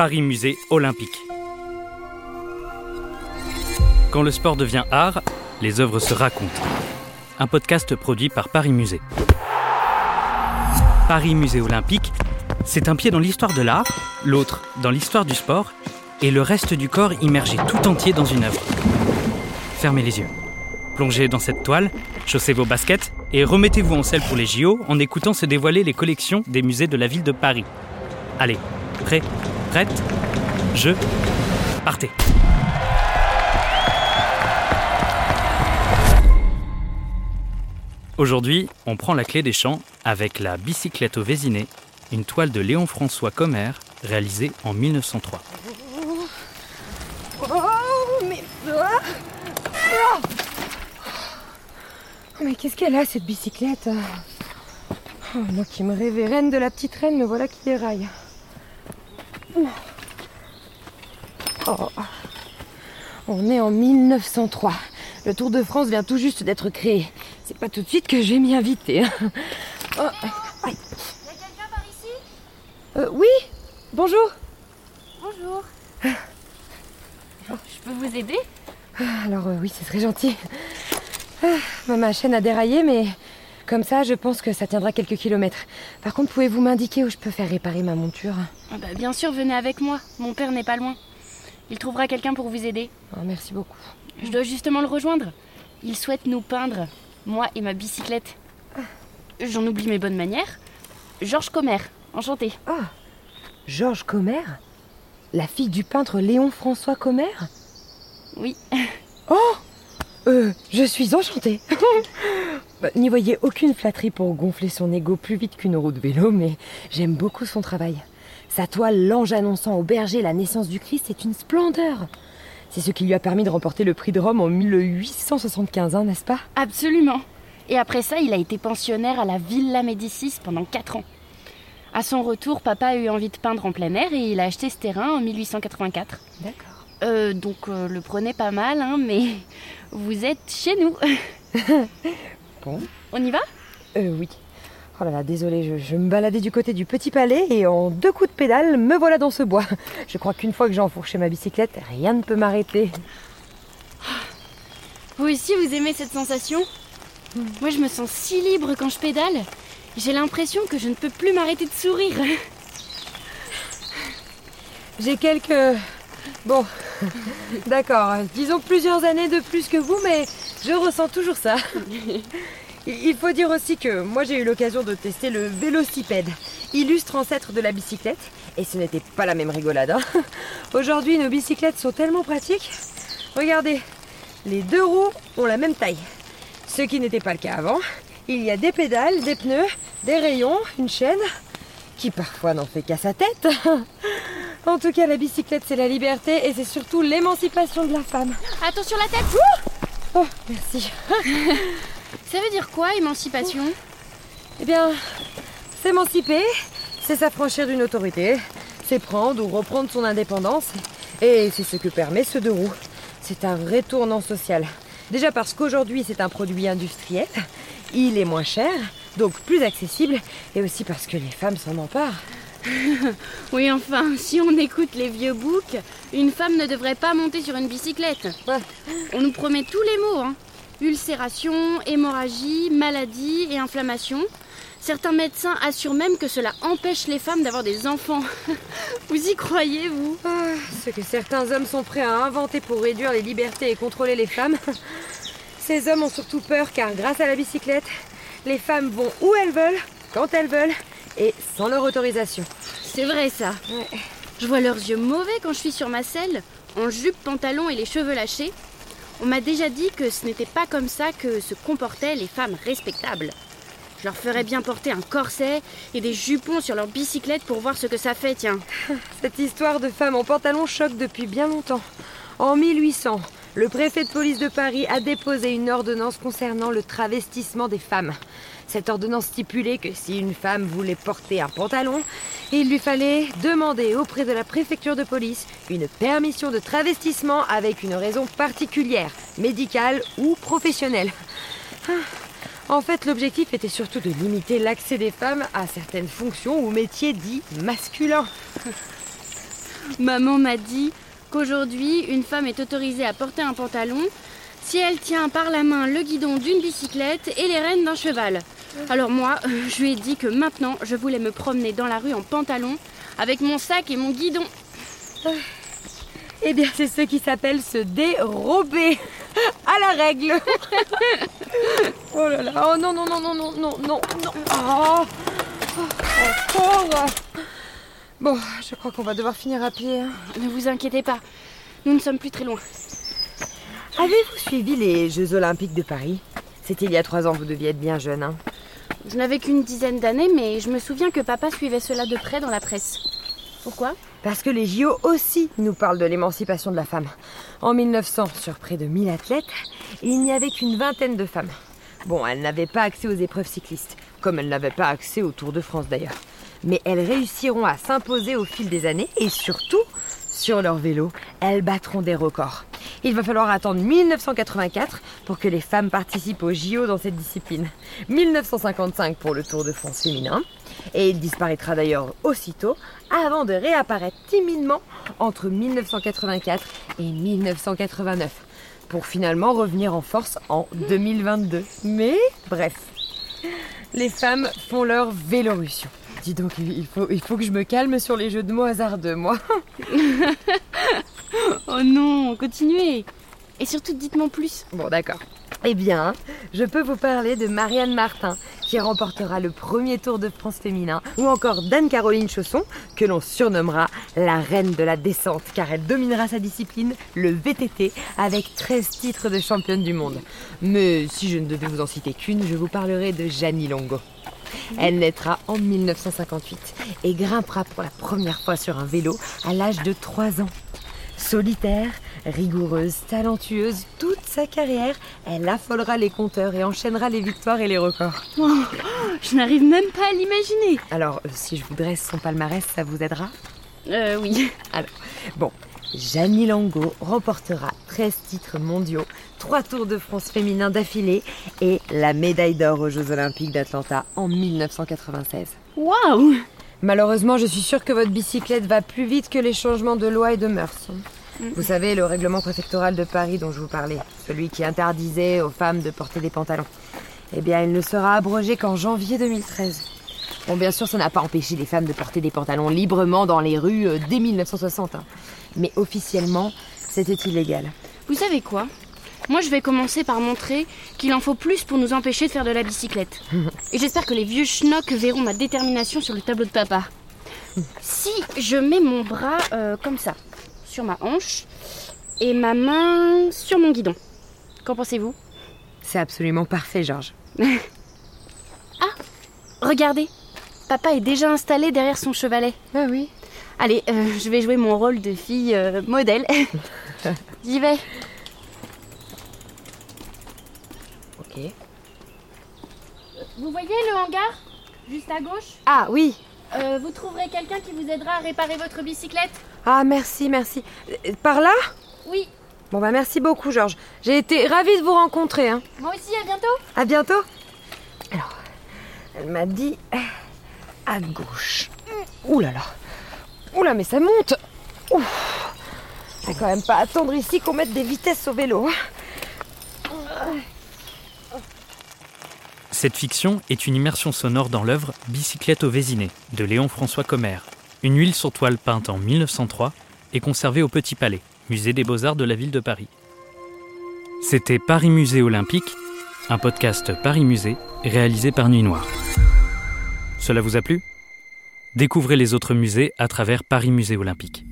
Paris Musée Olympique. Quand le sport devient art, les œuvres se racontent. Un podcast produit par Paris Musée. Paris Musée Olympique, c'est un pied dans l'histoire de l'art, l'autre dans l'histoire du sport, et le reste du corps immergé tout entier dans une œuvre. Fermez les yeux. Plongez dans cette toile, chaussez vos baskets et remettez-vous en selle pour les JO en écoutant se dévoiler les collections des musées de la ville de Paris. Allez, prêt, prête, je, partez. Aujourd'hui, on prend la clé des champs avec la bicyclette au Vésiné, une toile de Léon-François Commer réalisée en 1903. Oh, mais... Ah Ah Mais qu'est-ce qu'elle a, cette bicyclette? Oh, Moi qui me rêvais reine de la petite reine, me voilà qui déraille. Oh. On est en 1903. Le Tour de France vient tout juste d'être créé. C'est pas tout de suite que je vais m'y inviter. hein. Oh, aïe. Y'a quelqu'un par ici? Euh, oui Bonjour Bonjour. Je peux vous aider? Alors euh, oui, c'est très gentil. Ah, ma chaîne a déraillé, mais comme ça, je pense que ça tiendra quelques kilomètres. Par contre, pouvez-vous m'indiquer où je peux faire réparer ma monture? Ah bah, Bien sûr, venez avec moi. Mon père n'est pas loin. Il trouvera quelqu'un pour vous aider. Oh, Merci beaucoup. Je dois justement le rejoindre. Il souhaite nous peindre, moi et ma bicyclette. J'en oublie mes bonnes manières. Georges Commer, enchanté. Ah Georges Commer La fille du peintre Léon-François Commer Oui. Oh euh, Je suis enchantée Bah, N'y voyez aucune flatterie pour gonfler son ego plus vite qu'une roue de vélo, mais j'aime beaucoup son travail. Sa toile L'ange annonçant au berger la naissance du Christ est une splendeur. C'est ce qui lui a permis de remporter le prix de Rome en 1875, hein, n'est-ce pas? Absolument. Et après ça, il a été pensionnaire à la Villa Médicis pendant 4 ans. À son retour, papa a eu envie de peindre en plein air et il a acheté ce terrain en 1884. D'accord. Euh, donc euh, le prenez pas mal, hein, mais vous êtes chez nous. Bon. On y va? Euh, oui. Oh là là, désolé, je, je me baladais du côté du petit palais et en deux coups de pédale, me voilà dans ce bois. Je crois qu'une fois que j'ai enfourché ma bicyclette, rien ne peut m'arrêter. Vous aussi, vous aimez cette sensation? Moi, je me sens si libre quand je pédale. J'ai l'impression que je ne peux plus m'arrêter de sourire. J'ai quelques... Bon, d'accord, disons plusieurs années de plus que vous, mais je ressens toujours ça. Il faut dire aussi que moi j'ai eu l'occasion de tester le vélocipède, illustre ancêtre de la bicyclette, et ce n'était pas la même rigolade. hein. Aujourd'hui, nos bicyclettes sont tellement pratiques. Regardez, les deux roues ont la même taille, ce qui n'était pas le cas avant. Il y a des pédales, des pneus, des rayons, une chaîne, qui parfois n'en fait qu'à sa tête. En tout cas, la bicyclette, c'est la liberté et c'est surtout l'émancipation de la femme. Attention la tête Oh, merci. Ça veut dire quoi, émancipation? Eh bien, s'émanciper, c'est s'affranchir d'une autorité, c'est prendre ou reprendre son indépendance. Et c'est ce que permet ce deux roues. C'est un vrai tournant social. Déjà parce qu'aujourd'hui, c'est un produit industriel, il est moins cher, donc plus accessible, et aussi parce que les femmes s'en emparent. Oui, enfin, si on écoute les vieux boucs, une femme ne devrait pas monter sur une bicyclette. Ouais. On nous promet tous les mots, hein. Ulcération, hémorragie, maladie et inflammation. Certains médecins assurent même que cela empêche les femmes d'avoir des enfants. Vous y croyez, vous? Ah, ce que certains hommes sont prêts à inventer pour réduire les libertés et contrôler les femmes. Ces hommes ont surtout peur car grâce à la bicyclette, les femmes vont où elles veulent, quand elles veulent et sans leur autorisation. C'est vrai, ça. Ouais. Je vois leurs yeux mauvais quand je suis sur ma selle, en jupe, pantalon et les cheveux lâchés. On m'a déjà dit que ce n'était pas comme ça que se comportaient les femmes respectables. Je leur ferais bien porter un corset et des jupons sur leur bicyclette pour voir ce que ça fait, tiens. Cette histoire de femmes en pantalon choque depuis bien longtemps. En 1800, le préfet de police de Paris a déposé une ordonnance concernant le travestissement des femmes. Cette ordonnance stipulait que si une femme voulait porter un pantalon, il lui fallait demander auprès de la préfecture de police une permission de travestissement avec une raison particulière, médicale ou professionnelle. Ah, En fait, l'objectif était surtout de limiter l'accès des femmes à certaines fonctions ou métiers dits masculins. Maman m'a dit qu'aujourd'hui, une femme est autorisée à porter un pantalon si elle tient par la main le guidon d'une bicyclette et les rênes d'un cheval. Alors moi, je lui ai dit que maintenant, je voulais me promener dans la rue en pantalon avec mon sac et mon guidon. Eh bien, c'est ce qui s'appelle se dérober à la règle. oh là là, oh non, non, non, non, non, non, non, non. Oh, oh, encore. Bon, je crois qu'on va devoir finir à pied. hein. Ne vous inquiétez pas, nous ne sommes plus très loin. Avez-vous suivi les Jeux Olympiques de Paris? C'était il y a trois ans, vous deviez être bien jeune. Hein. Je n'avais qu'une dizaine d'années, mais je me souviens que papa suivait cela de près dans la presse. Pourquoi? Parce que les JO aussi nous parlent de l'émancipation de la femme. En 1900, sur près de 1000 athlètes, il n'y avait qu'une vingtaine de femmes. Bon, elles n'avaient pas accès aux épreuves cyclistes, comme elles n'avaient pas accès au Tour de France d'ailleurs. Mais elles réussiront à s'imposer au fil des années et surtout, sur leur vélo, elles battront des records. Il va falloir attendre 1984 pour que les femmes participent aux JO dans cette discipline. 1955 pour le Tour de France féminin. Et il disparaîtra d'ailleurs aussitôt avant de réapparaître timidement entre 1984 et 1989 pour finalement revenir en force en 2022. Mais bref, les femmes font leur vélorussion. Dis donc, il faut, il faut que je me calme sur les jeux de mots hasardeux, moi. Oh non, continuez Et surtout, dites-moi plus. Bon, d'accord. Eh bien, je peux vous parler de Marianne Martin, qui remportera le premier Tour de France féminin, ou encore d'Anne-Caroline Chausson, que l'on surnommera la reine de la descente, car elle dominera sa discipline, le VTT, avec 13 titres de championne du monde. Mais si je ne devais vous en citer qu'une, je vous parlerai de Janie Longo. Elle naîtra en 1958 et grimpera pour la première fois sur un vélo à l'âge de 3 ans. Solitaire, rigoureuse, talentueuse, toute sa carrière, elle affolera les compteurs et enchaînera les victoires et les records. Oh, je n'arrive même pas à l'imaginer. Alors, si je vous dresse son palmarès, ça vous aidera? Euh, oui. Bon, Janie Lango remportera 13 titres mondiaux, 3 Tours de France féminins d'affilée et la médaille d'or aux Jeux Olympiques d'Atlanta en 1996. Waouh Malheureusement, je suis sûre que votre bicyclette va plus vite que les changements de loi et de mœurs. Vous savez, le règlement préfectoral de Paris dont je vous parlais, celui qui interdisait aux femmes de porter des pantalons. Eh bien, il ne sera abrogé qu'en janvier 2013. Bon, bien sûr, ça n'a pas empêché les femmes de porter des pantalons librement dans les rues euh, dès 1960. hein. Mais officiellement, c'était illégal. Vous savez quoi? Moi, je vais commencer par montrer qu'il en faut plus pour nous empêcher de faire de la bicyclette. Et j'espère que les vieux schnocks verront ma détermination sur le tableau de papa. Si je mets mon bras euh, comme ça, sur ma hanche, et ma main sur mon guidon, qu'en pensez-vous? C'est absolument parfait, Georges. Regardez, papa est déjà installé derrière son chevalet. Ah oui Allez, euh, je vais jouer mon rôle de fille euh, modèle. J'y vais. Ok. Vous voyez le hangar Juste à gauche? Ah oui Euh, Vous trouverez quelqu'un qui vous aidera à réparer votre bicyclette Ah merci, merci. Par là? Oui, Bon bah merci beaucoup, Georges. J'ai été ravie de vous rencontrer. Hein. moi aussi, à bientôt À bientôt. Alors, elle m'a dit à gauche. Ouh là là. Ouh là, mais ça monte. Ouf. On va quand même pas attendre ici qu'on mette des vitesses au vélo. hein. Cette fiction est une immersion sonore dans l'œuvre Bicyclette au Vésiné de Léon-François Commère, une huile sur toile peinte en 1903 et conservée au Petit Palais, musée des Beaux-Arts de la ville de Paris. C'était Paris Musée Olympique, un podcast Paris Musée réalisé par Nuit Noire. Cela vous a plu? Découvrez les autres musées à travers Paris Musée Olympique.